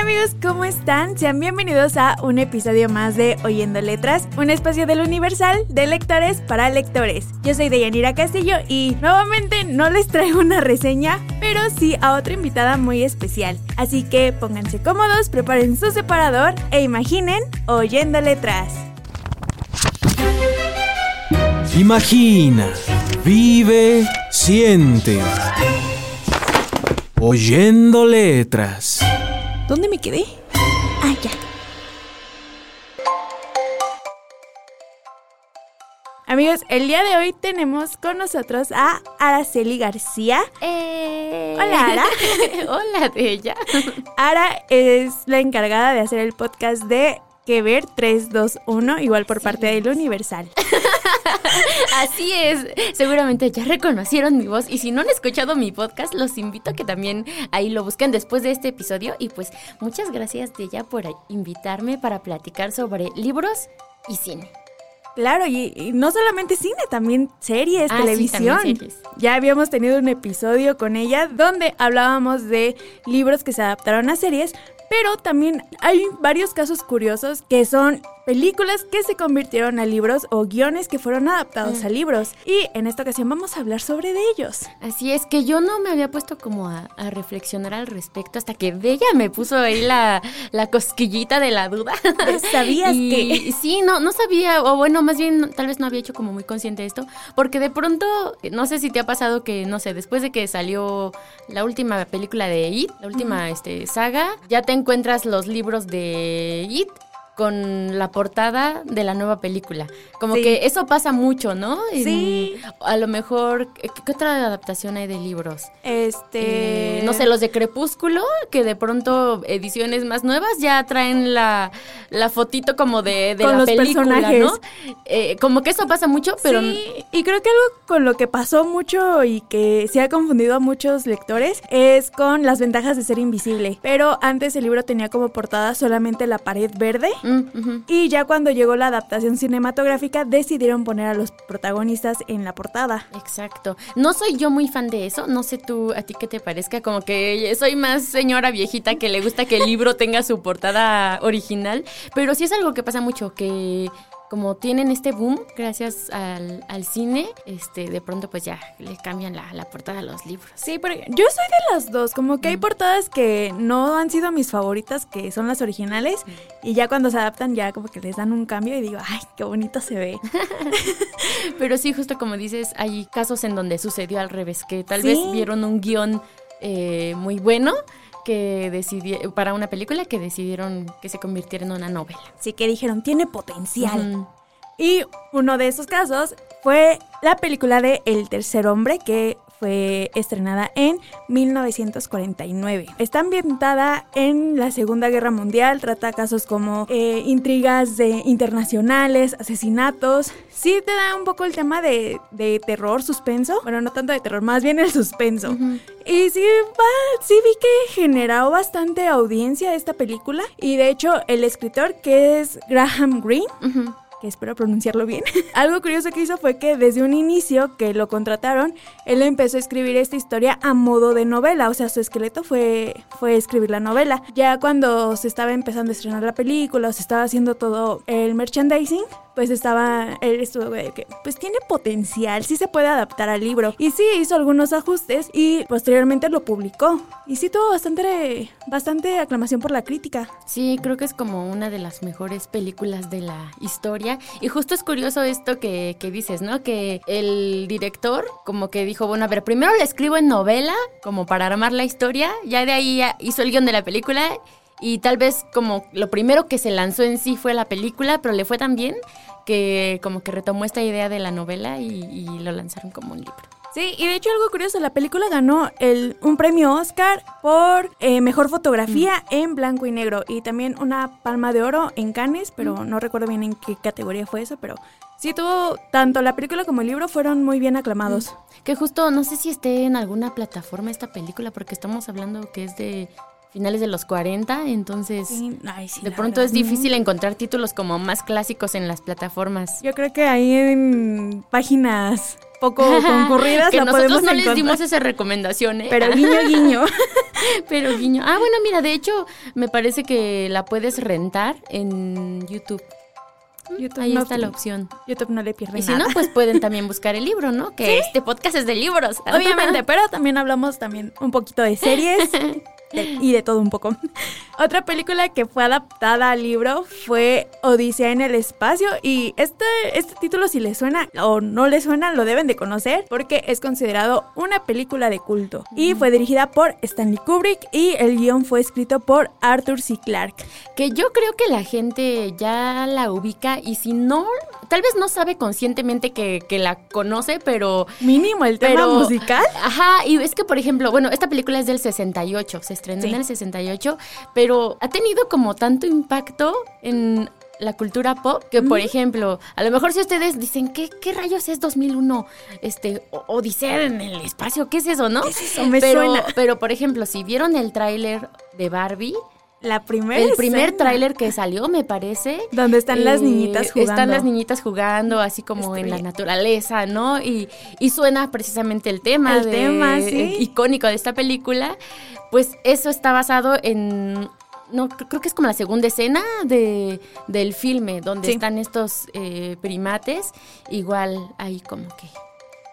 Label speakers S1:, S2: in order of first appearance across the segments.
S1: Hola amigos, ¿cómo están? Sean bienvenidos a un episodio más de Oyendo Letras, un espacio del Universal de lectores para lectores. Yo soy Deyanira Castillo y nuevamente no les traigo una reseña, pero sí a otra invitada muy especial. Así que pónganse cómodos, preparen su separador e imaginen Oyendo Letras.
S2: Imagina, vive, siente. Oyendo letras.
S1: ¿Dónde me quedé? Ah, ya. Amigos, el día de hoy tenemos con nosotros a Araceli García.
S3: Eh.
S1: Hola, Ara.
S3: Hola de ella.
S1: Ara es la encargada de hacer el podcast de Que Ver 321, igual por parte del Universal.
S3: Así es. Seguramente ya reconocieron mi voz. Y si no han escuchado mi podcast, los invito a que también ahí lo busquen después de este episodio. Y pues muchas gracias de ella por invitarme para platicar sobre libros y cine.
S1: Claro, y, y no solamente cine, también series,
S3: Ah, sí,
S1: televisión.
S3: también series.
S1: Ya habíamos tenido un episodio con ella donde hablábamos de libros que se adaptaron a series, pero también hay varios casos curiosos que son películas que se convirtieron a libros o guiones que fueron adaptados
S3: Mm.
S1: a libros. Y en esta ocasión vamos a hablar sobre de ellos.
S3: Así es que yo no me había puesto como a, a reflexionar al respecto hasta que Bella me puso ahí la, la cosquillita de la duda.
S1: ¿Sabías
S3: y,
S1: que?
S3: Sí, no, no sabía, o bueno, más bien tal vez no había hecho como muy consciente de esto, porque de pronto, no sé si te ha pasado que, no sé, después de que salió la última película de It, la última este, saga, ya te encuentras los libros de It con la portada de la nueva película. Como
S1: Sí.
S3: que eso pasa mucho, ¿no?
S1: Sí.
S3: a lo mejor, ¿qué, qué otra adaptación hay de libros?
S1: Este.
S3: Eh, no sé, los de Crepúsculo, que de pronto ediciones más nuevas ya traen la, la fotito como de, de
S1: Con
S3: la
S1: los
S3: película,
S1: personajes.
S3: ¿no? Eh, como que eso pasa mucho, pero
S1: Sí, y creo que algo con lo que pasó mucho y que se ha confundido a muchos lectores es con las ventajas de ser invisible. Pero antes el libro tenía como portada solamente la pared verde.
S3: Mm,
S1: Y ya cuando llegó la adaptación cinematográfica decidieron poner a los protagonistas en la portada.
S3: Exacto. No soy yo muy fan de eso, no sé tú, a ti qué te parezca, como que soy más señora viejita que le gusta que el libro tenga su portada original, pero sí es algo que pasa mucho, que como tienen este boom gracias al, al cine, este, de pronto pues ya le cambian la, la portada a los libros.
S1: Sí, porque yo soy de las dos, como que hay portadas que no han sido mis favoritas, que son las originales, y ya cuando se adaptan ya como que les dan un cambio y digo, ay, qué bonito se ve.
S3: Pero sí, justo como dices, hay casos en donde sucedió al revés, que tal
S1: Sí.
S3: vez vieron un guion eh, muy bueno que para una película que decidieron que se convirtiera en una novela.
S1: Así que dijeron, tiene potencial. Y uno de esos casos fue la película de El tercer hombre que fue estrenada en 1949. Está ambientada en la Segunda Guerra Mundial, trata casos como eh, intrigas de internacionales, asesinatos. Sí te da un poco el tema de, de terror, suspenso. Bueno, no tanto de terror, más bien el suspenso. Y sí, va- sí vi que generó bastante audiencia esta película. Y de hecho, el escritor que es Graham Greene. Que espero pronunciarlo bien. Algo curioso que hizo fue que desde un inicio que lo contrataron, él empezó a escribir esta historia a modo de novela, o sea, su esqueleto fue, fue escribir la novela. Ya cuando se estaba empezando a estrenar la película, se estaba haciendo todo el merchandising, pues estaba, él estuvo de que, pues tiene potencial, sí se puede adaptar al libro. Y sí hizo algunos ajustes y posteriormente lo publicó. Y sí tuvo bastante, bastante aclamación por la crítica.
S3: Sí, creo que es como una de las mejores películas de la historia. Y justo es curioso esto que, que dices, ¿no? Que el director como que dijo, bueno, a ver, primero le escribo en novela, como para armar la historia, ya de ahí hizo el guion de la película. Y tal vez como lo primero que se lanzó en sí fue la película, pero le fue tan bien que como que retomó esta idea de la novela y, y lo lanzaron como un libro.
S1: Sí, y de hecho algo curioso, la película ganó el, un premio Oscar por eh, mejor fotografía en blanco y negro y también una palma de oro en Cannes, pero no recuerdo bien en qué categoría fue eso, pero sí tuvo, tanto la película como el libro fueron muy bien aclamados.
S3: Que justo, no sé si esté en alguna plataforma esta película, porque estamos hablando que es de finales de los 40, entonces
S1: Sí, ay, sí,
S3: de pronto
S1: verdad,
S3: es difícil encontrar títulos como más clásicos en las plataformas.
S1: Yo creo que ahí en páginas poco concurridas
S3: que
S1: la
S3: nosotros
S1: podemos
S3: no les dimos esa recomendación, ¿eh?
S1: Pero guiño, guiño.
S3: Pero guiño. Ah, bueno, mira, de hecho, me parece que la puedes rentar en YouTube.
S1: YouTube
S3: Ahí
S1: no-
S3: está la opción.
S1: YouTube no le pierde
S3: Y si
S1: nada.
S3: no, pues pueden también buscar el libro, ¿no? Que este podcast es de libros.
S1: Obviamente, pero también hablamos también un poquito de series de- y de todo un poco. Otra película que fue adaptada al libro fue Odisea en el espacio y este, este título si le suena o no le suena lo deben de conocer porque es considerado una película de culto y fue dirigida por Stanley Kubrick y el guion fue escrito por Arthur C. Clarke.
S3: Que yo creo que la gente ya la ubica y si no, tal vez no sabe conscientemente que, que la conoce, pero...
S1: Mínimo el tema
S3: Pero-
S1: musical.
S3: Ajá, y es que, por ejemplo, bueno, esta película es del 68, se estrenó
S1: Sí.
S3: en el 68, pero ha tenido como tanto impacto en la cultura pop que, por ejemplo, a lo mejor si ustedes dicen, ¿qué, qué rayos es 2001? Este, o- Odisea en el espacio, ¿qué es eso, no?
S1: ¿Qué es eso? Me
S3: pero,
S1: suena.
S3: Pero, por ejemplo, si vieron el tráiler de Barbie,
S1: La primera
S3: el primer tráiler que salió, me parece.
S1: Donde están las
S3: eh,
S1: niñitas jugando.
S3: Están las niñitas jugando, así como en la naturaleza, ¿no? Y, y suena precisamente el tema.
S1: El
S3: de-
S1: tema, sí.
S3: eh, icónico de esta película. Pues eso está basado en. No, cre- creo que es como la segunda escena de, del filme, donde
S1: Sí.
S3: están estos eh, primates, igual ahí como que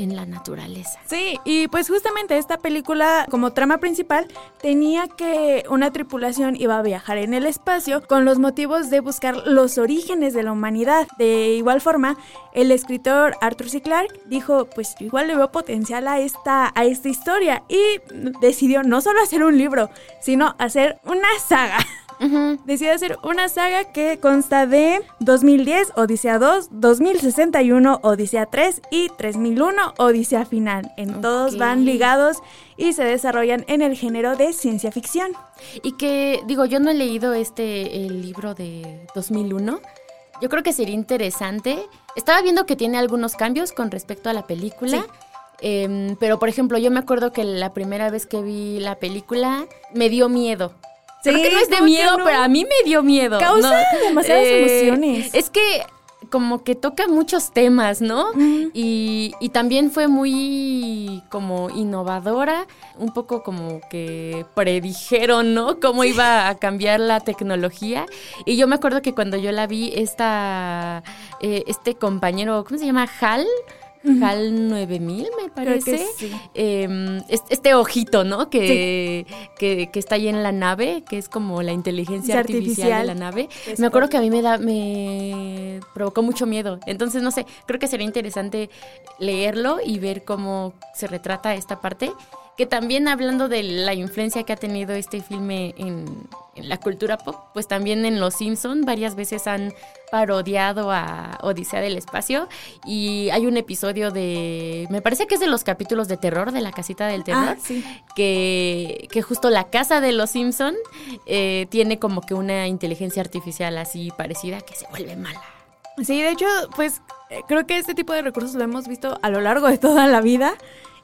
S3: en la naturaleza.
S1: Sí, y pues justamente esta película como trama principal tenía que una tripulación iba a viajar en el espacio con los motivos de buscar los orígenes de la humanidad. De igual forma, el escritor Arthur C. Clarke dijo, pues igual le veo potencial a esta, a esta historia y decidió no solo hacer un libro, sino hacer una saga. Decidió hacer una saga que consta de 2010, Odisea 2, 2061, Odisea 3 y 3001, Odisea Final. En todos van ligados y se desarrollan en el género de ciencia ficción.
S3: Y que, digo, yo no he leído este el libro de 2001. Yo creo que sería interesante. Estaba viendo que tiene algunos cambios con respecto a la película.
S1: Sí.
S3: Em, pero, por ejemplo, yo me acuerdo que la primera vez que vi la película me dio miedo.
S1: Sí,
S3: Creo que no es de
S1: ¿cómo que
S3: miedo,
S1: no?
S3: pero a mí me dio miedo.
S1: Causa
S3: ¿no? Eh,
S1: demasiadas emociones.
S3: Es que como que toca muchos temas, ¿no? Y también fue muy como innovadora, un poco como que predijeron, ¿no? Cómo iba a cambiar la tecnología. Y yo me acuerdo que cuando yo la vi, esta, eh, este compañero, ¿cómo se llama? Hal. HAL 9000, me
S1: Creo que
S3: parece.
S1: sí.
S3: Eh, es- este ojito, ¿no? Que, que, que está ahí en la nave, que es como la inteligencia artificial, de la nave.
S1: Es
S3: me acuerdo que a mí me da, me provocó mucho miedo. Entonces, no sé, creo que sería interesante leerlo y ver cómo se retrata esta parte. Que también hablando de la influencia que ha tenido este filme en, en la cultura pop, pues también en Los Simpson varias veces han parodiado a Odisea del Espacio y hay un episodio de, me parece que es de los capítulos de terror de la casita del terror,
S1: Ah, sí.
S3: que, que justo la casa de los Simpson eh, tiene como que una inteligencia artificial así parecida que se vuelve mala.
S1: Sí, de hecho, pues eh, creo que este tipo de recursos lo hemos visto a lo largo de toda la vida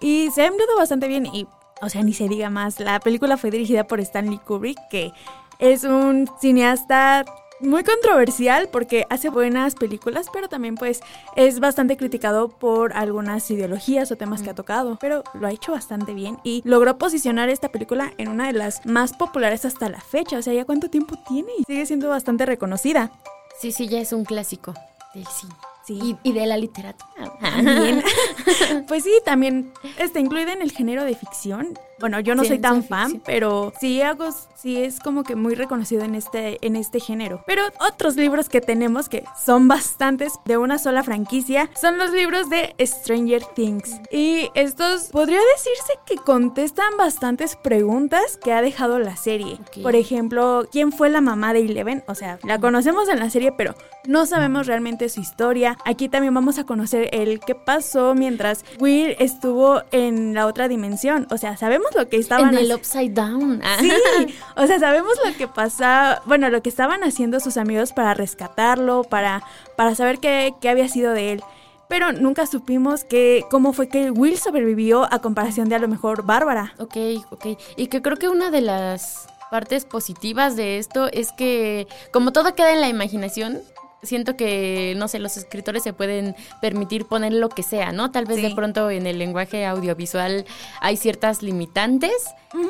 S1: y se ha empleado bastante bien y, o sea, ni se diga más, la película fue dirigida por Stanley Kubrick, que es un cineasta muy controversial porque hace buenas películas, pero también pues es bastante criticado por algunas ideologías o temas que ha tocado, pero lo ha hecho bastante bien y logró posicionar esta película en una de las más populares hasta la fecha, o sea, ya cuánto tiempo tiene y sigue siendo bastante reconocida.
S3: Sí, sí, ya es un clásico del cine.
S1: Sí.
S3: Y, y de la literatura.
S1: También. pues sí, también está incluida en el género de ficción. Bueno, yo no soy tan fan, pero sí hago, sí es como que muy reconocido en este, en este género. Pero otros libros que tenemos que son bastantes de una sola franquicia son los libros de Stranger Things. Y estos podría decirse que contestan bastantes preguntas que ha dejado la serie. Por ejemplo, ¿quién fue la mamá de Eleven? O sea, la conocemos en la serie, pero no sabemos realmente su historia. Aquí también vamos a conocer el qué pasó mientras Will estuvo en la otra dimensión. O sea, sabemos lo que estaban
S3: En el Upside Down.
S1: Sí, o sea, sabemos lo que pasa, bueno, lo que estaban haciendo sus amigos para rescatarlo, para, para saber qué, qué había sido de él. Pero nunca supimos que, cómo fue que Will sobrevivió a comparación de a lo mejor Bárbara.
S3: Ok, ok. Y que creo que una de las partes positivas de esto es que como todo queda en la imaginación, siento que, no sé, los escritores se pueden permitir poner lo que sea, ¿no? Tal vez
S1: Sí.
S3: de pronto en el lenguaje audiovisual hay ciertas limitantes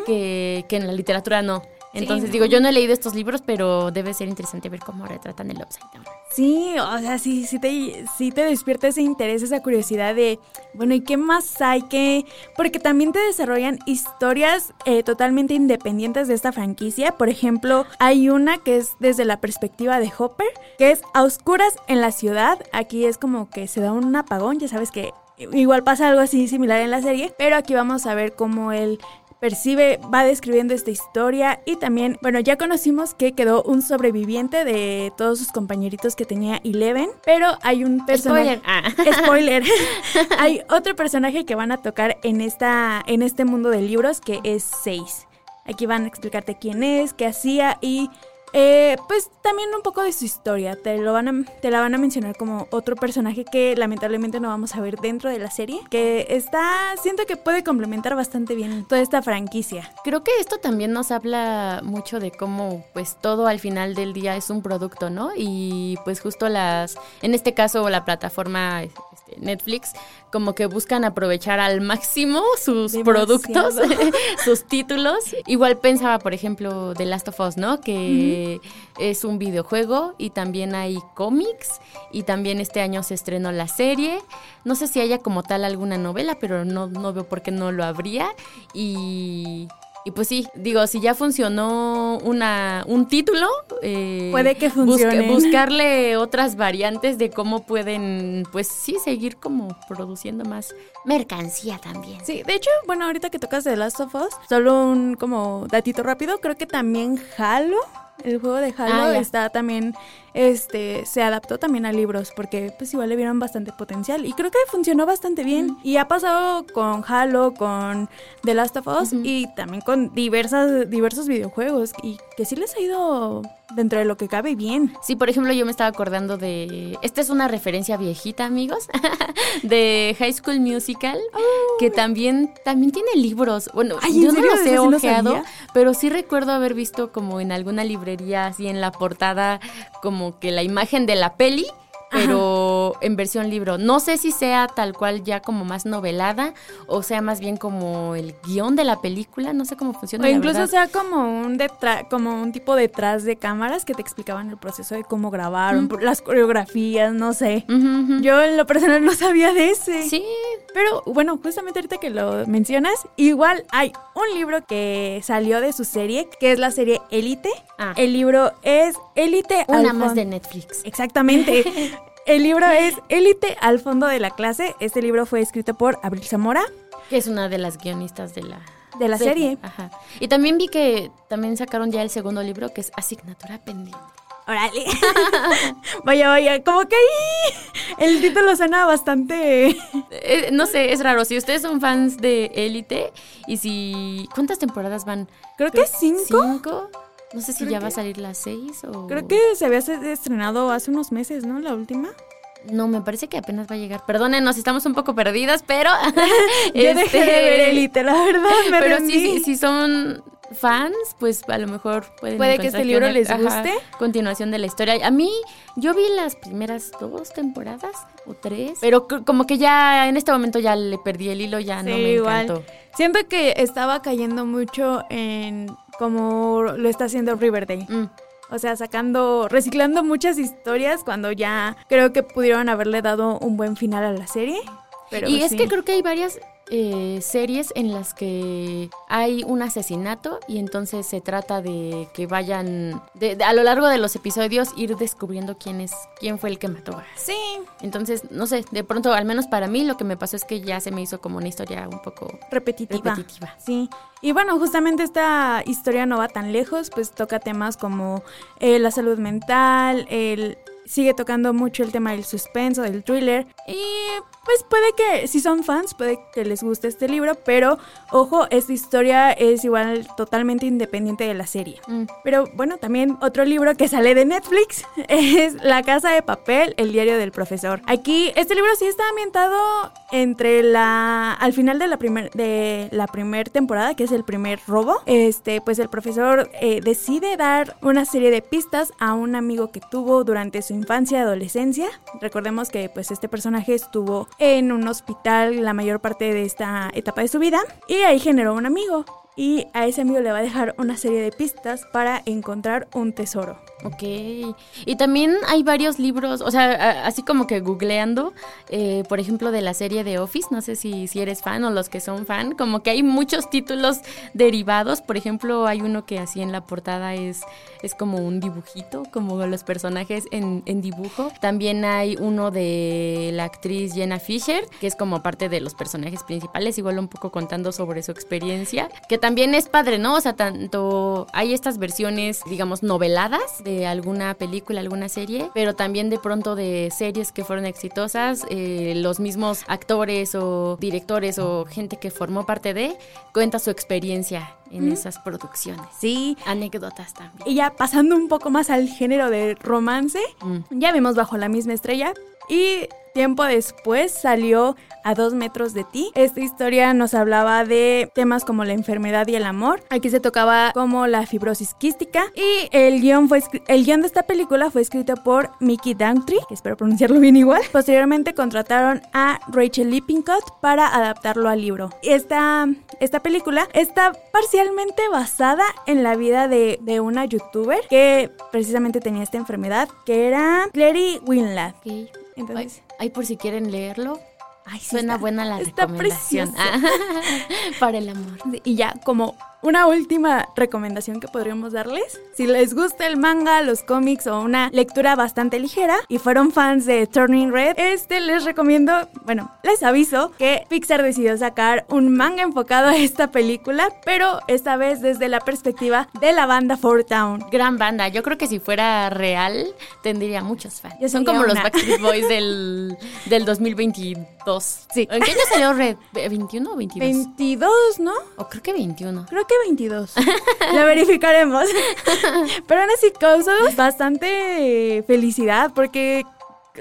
S3: que, que en la literatura no. Entonces
S1: Sí.
S3: digo, yo no he leído estos libros, pero debe ser interesante ver cómo retratan el Upside Down.
S1: Sí, o sea, sí, sí te, sí te despierta ese interés, esa curiosidad de, bueno, ¿y qué más hay que...? Porque también te desarrollan historias eh, totalmente independientes de esta franquicia. Por ejemplo, hay una que es desde la perspectiva de Hopper, que es a oscuras en la ciudad. Aquí es como que se da un apagón, ya sabes que igual pasa algo así similar en la serie, pero aquí vamos a ver cómo él percibe, va describiendo esta historia y también, bueno, ya conocimos que quedó un sobreviviente de todos sus compañeritos que tenía Eleven, pero hay un personaje...
S3: Spoiler. Ah.
S1: Spoiler. hay otro personaje que van a tocar en, esta, en este mundo de libros que es Seis. Aquí van a explicarte quién es, qué hacía y eh, pues también un poco de su historia. Te, lo van a, te la van a mencionar como otro personaje que lamentablemente no vamos a ver dentro de la serie. Que está, siento que puede complementar bastante bien toda esta franquicia.
S3: Creo que esto también nos habla mucho de cómo pues todo al final del día es un producto, ¿no? Y pues justo las, en este caso la plataforma Netflix, como que buscan aprovechar al máximo sus
S1: Demasiado.
S3: productos, sus títulos. Igual pensaba, por ejemplo, The Last of Us, ¿no? Que es un videojuego y también hay cómics y también este año se estrenó la serie. No sé si haya como tal alguna novela, pero no, no veo por qué no lo habría. Y, y pues sí, digo, si ya funcionó una, un título, eh,
S1: Puede que
S3: busca-
S1: funcione.
S3: buscarle otras variantes de cómo pueden, pues sí, seguir como produciendo más mercancía también.
S1: Sí, de hecho, bueno, ahorita que tocas The Last of Us, solo un como datito rápido, creo que también Halo, el juego de Halo
S3: Ah,
S1: está también, este, se adaptó también a libros, porque pues igual le vieron bastante potencial y creo que funcionó bastante bien. Y ha pasado con Halo, con The Last of Us y también con diversas, diversos videojuegos y que sí les ha ido dentro de lo que cabe bien.
S3: Sí, por ejemplo, yo me estaba acordando de. Esta es una referencia viejita, amigos. de High School Musical. Que también, también tiene libros. Bueno,
S1: Ay, ¿en
S3: yo no los he
S1: Eso sí no
S3: ojeado, pero sí recuerdo haber visto como en alguna librería, así en la portada, como que la imagen de la peli. Pero en versión libro. No sé si sea tal cual ya como más novelada o sea más bien como el guion de la película. No sé cómo funciona.
S1: O
S3: la
S1: incluso
S3: verdad.
S1: sea como un detra- como un tipo detrás de cámaras que te explicaban el proceso de cómo grabaron,
S3: Mm.
S1: las coreografías, no sé. Yo en lo personal no sabía de ese.
S3: Sí,
S1: Pero bueno, justamente ahorita que lo mencionas, igual hay un libro que salió de su serie, que es la serie Élite.
S3: Ah.
S1: El libro es Élite
S3: una
S1: al
S3: más de Netflix.
S1: Exactamente. El libro es Élite al fondo de la clase. Este libro fue escrito por Abril Zamora.
S3: Que es una de las guionistas de la,
S1: De la serie.
S3: Ajá. Y también vi que también sacaron ya el segundo libro que es Asignatura Pendiente.
S1: Órale. vaya, vaya, como que ahí el título suena bastante.
S3: Eh, no sé, es raro. Si ustedes son fans de Élite y si... ¿Cuántas temporadas van?
S1: Creo que cinco.
S3: ¿Cinco? No sé si ya
S1: que-
S3: va a salir las seis o...
S1: Creo que se había estrenado hace unos meses, ¿no? La última.
S3: No, me parece que apenas va a llegar. Perdónenos, estamos un poco perdidas, pero...
S1: Yo dejé de ver
S3: este,
S1: Élite, la verdad, me
S3: Pero
S1: rendí.
S3: sí, sí, si son fans, pues a lo mejor pueden
S1: Puede que este libro les
S3: ajá,
S1: guste.
S3: continuación de la historia. A mí, yo vi las primeras dos temporadas o tres, pero como que ya en este momento ya le perdí el hilo, ya no me
S1: igual.
S3: encantó.
S1: Siento que estaba cayendo mucho en como lo está haciendo Riverdale.
S3: Mm.
S1: O sea, sacando, reciclando muchas historias cuando ya creo que pudieron haberle dado un buen final a la serie. Pero
S3: y es que creo que hay varias eh, series en las que hay un asesinato y entonces se trata de que vayan de- de- a lo largo de los episodios ir descubriendo quién es quién fue el que mató a
S1: Sí.
S3: entonces no sé de pronto al menos para mí lo que me pasó es que ya se me hizo como una historia un poco
S1: Repetitiva.
S3: repetitiva
S1: Sí. Y bueno, justamente esta historia no va tan lejos, pues toca temas como eh, la salud mental, el sigue tocando mucho el tema del suspenso, del thriller y pues puede que si son fans puede que les guste este libro, pero ojo, esta historia es igual totalmente independiente de la serie.
S3: Mm.
S1: Pero bueno, también otro libro que sale de Netflix es La Casa de Papel, el diario del profesor. Aquí, este libro sí está ambientado entre la. al final de la primer, de la primer temporada, que es el primer robo. Este, pues el profesor eh, decide dar una serie de pistas a un amigo que tuvo durante su infancia y adolescencia. Recordemos que pues este personaje estuvo en un hospital la mayor parte de esta etapa de su vida. Y ahí generó un amigo y a ese amigo le va a dejar una serie de pistas para encontrar un tesoro.
S3: Ok. Y también hay varios libros, o sea, así como que googleando, eh, por ejemplo, de la serie de Office, no sé si, si eres fan o los que son fan, como que hay muchos títulos derivados. Por ejemplo, hay uno que así en la portada es, es como un dibujito, como los personajes en, dibujo. También hay uno de la actriz Jenna Fisher, que es como parte de los personajes principales, igual un poco contando sobre su experiencia, también es padre, ¿no? O sea, tanto hay estas versiones, digamos, noveladas de alguna película, alguna serie, pero también de pronto de series que fueron exitosas, eh, los mismos actores o directores o gente que formó parte de, cuenta su experiencia en esas producciones.
S1: Sí.
S3: Anécdotas también.
S1: Y ya pasando un poco más al género de romance,
S3: Mm.
S1: ya vimos Bajo la misma estrella y tiempo después salió A dos metros de ti. Esta historia nos hablaba de temas como la enfermedad y el amor. Aquí se tocaba como la fibrosis quística y el guion fue el guion de esta película fue escrito por Mickey Daughtry, que espero pronunciarlo bien igual. Posteriormente contrataron a Rachel Lippincott para adaptarlo al libro. Esta esta película está parcialmente basada en la vida de, de una youtuber que precisamente tenía esta enfermedad, que era Clary Winlad.
S3: Ok. Ay,
S1: Entonces,
S3: ay, por si quieren leerlo.
S1: ay, sí
S3: Suena
S1: está-
S3: buena la
S1: está
S3: recomendación. Para el amor.
S1: Y ya, como una última recomendación que podríamos darles, si les gusta el manga, los cómics o una lectura bastante ligera y fueron fans de Turning Red, este les recomiendo, bueno, les aviso que Pixar decidió sacar un manga enfocado a esta película, pero esta vez desde la perspectiva de la banda Four Town.
S3: Gran banda. Yo creo que si fuera real, tendría muchos fans.
S1: Yo
S3: Son como los. Backstreet Boys del, del 2022.
S1: Sí.
S3: ¿En qué año salió Red? ¿21 o 22?
S1: 22, ¿no?
S3: O creo que 21.
S1: Creo que 22. Lo verificaremos. Pero aún así causó bastante felicidad porque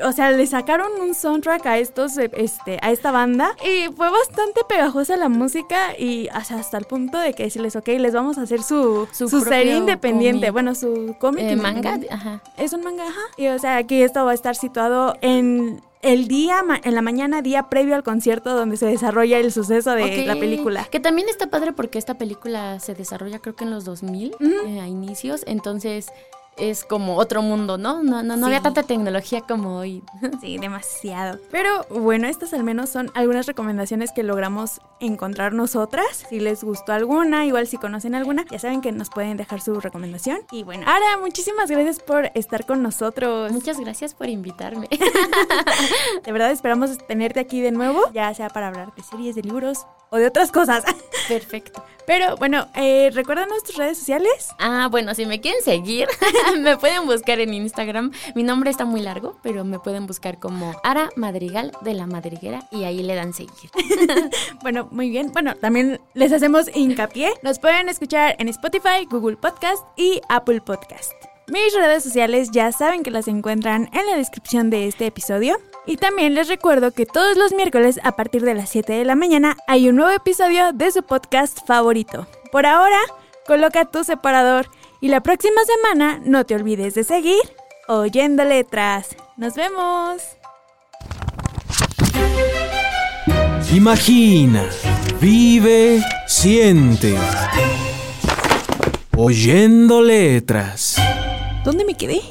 S1: o sea, le sacaron un soundtrack a estos este a esta banda y fue bastante pegajosa la música y o sea, hasta el punto de que decirles, ok, les vamos a hacer su,
S3: Su
S1: su, serie independiente, bueno, su cómic
S3: Eh, manga, ajá.
S1: Es un manga, ajá. Y o sea, aquí esto va a estar situado en el día, en la mañana, día previo al concierto donde se desarrolla el suceso de la película.
S3: Que también está padre porque esta película se desarrolla creo que en los 2000, eh, a inicios, entonces es como otro mundo, ¿no? No, no, no había tanta tecnología como hoy.
S1: Sí, demasiado. Pero bueno, estas al menos son algunas recomendaciones que logramos encontrar nosotras. Si les gustó alguna, igual si conocen alguna, ya saben que nos pueden dejar su recomendación. Y bueno, Ara, muchísimas gracias por estar con nosotros.
S3: Muchas gracias por invitarme.
S1: De verdad esperamos tenerte aquí de nuevo, ya sea para hablar de series, de libros o de otras cosas.
S3: Perfecto.
S1: Pero bueno, eh, recuerda nuestras redes sociales.
S3: Ah, bueno, si me quieren seguir, me pueden buscar en Instagram. Mi nombre está muy largo, pero me pueden buscar como Ara Madrigal de la Madriguera y ahí le dan seguir.
S1: Bueno, muy bien. Bueno, también les hacemos hincapié. Nos pueden escuchar en Spotify, Google Podcast y Apple Podcast. Mis redes sociales ya saben que las encuentran en la descripción de este episodio. Y también les recuerdo que todos los miércoles a partir de las 7 de la mañana hay un nuevo episodio de su podcast favorito. Por ahora, coloca tu separador y la próxima semana no te olvides de seguir oyendo letras. Nos vemos.
S2: Imagina, vive, siente. Oyendo letras.
S1: ¿Dónde me quedé?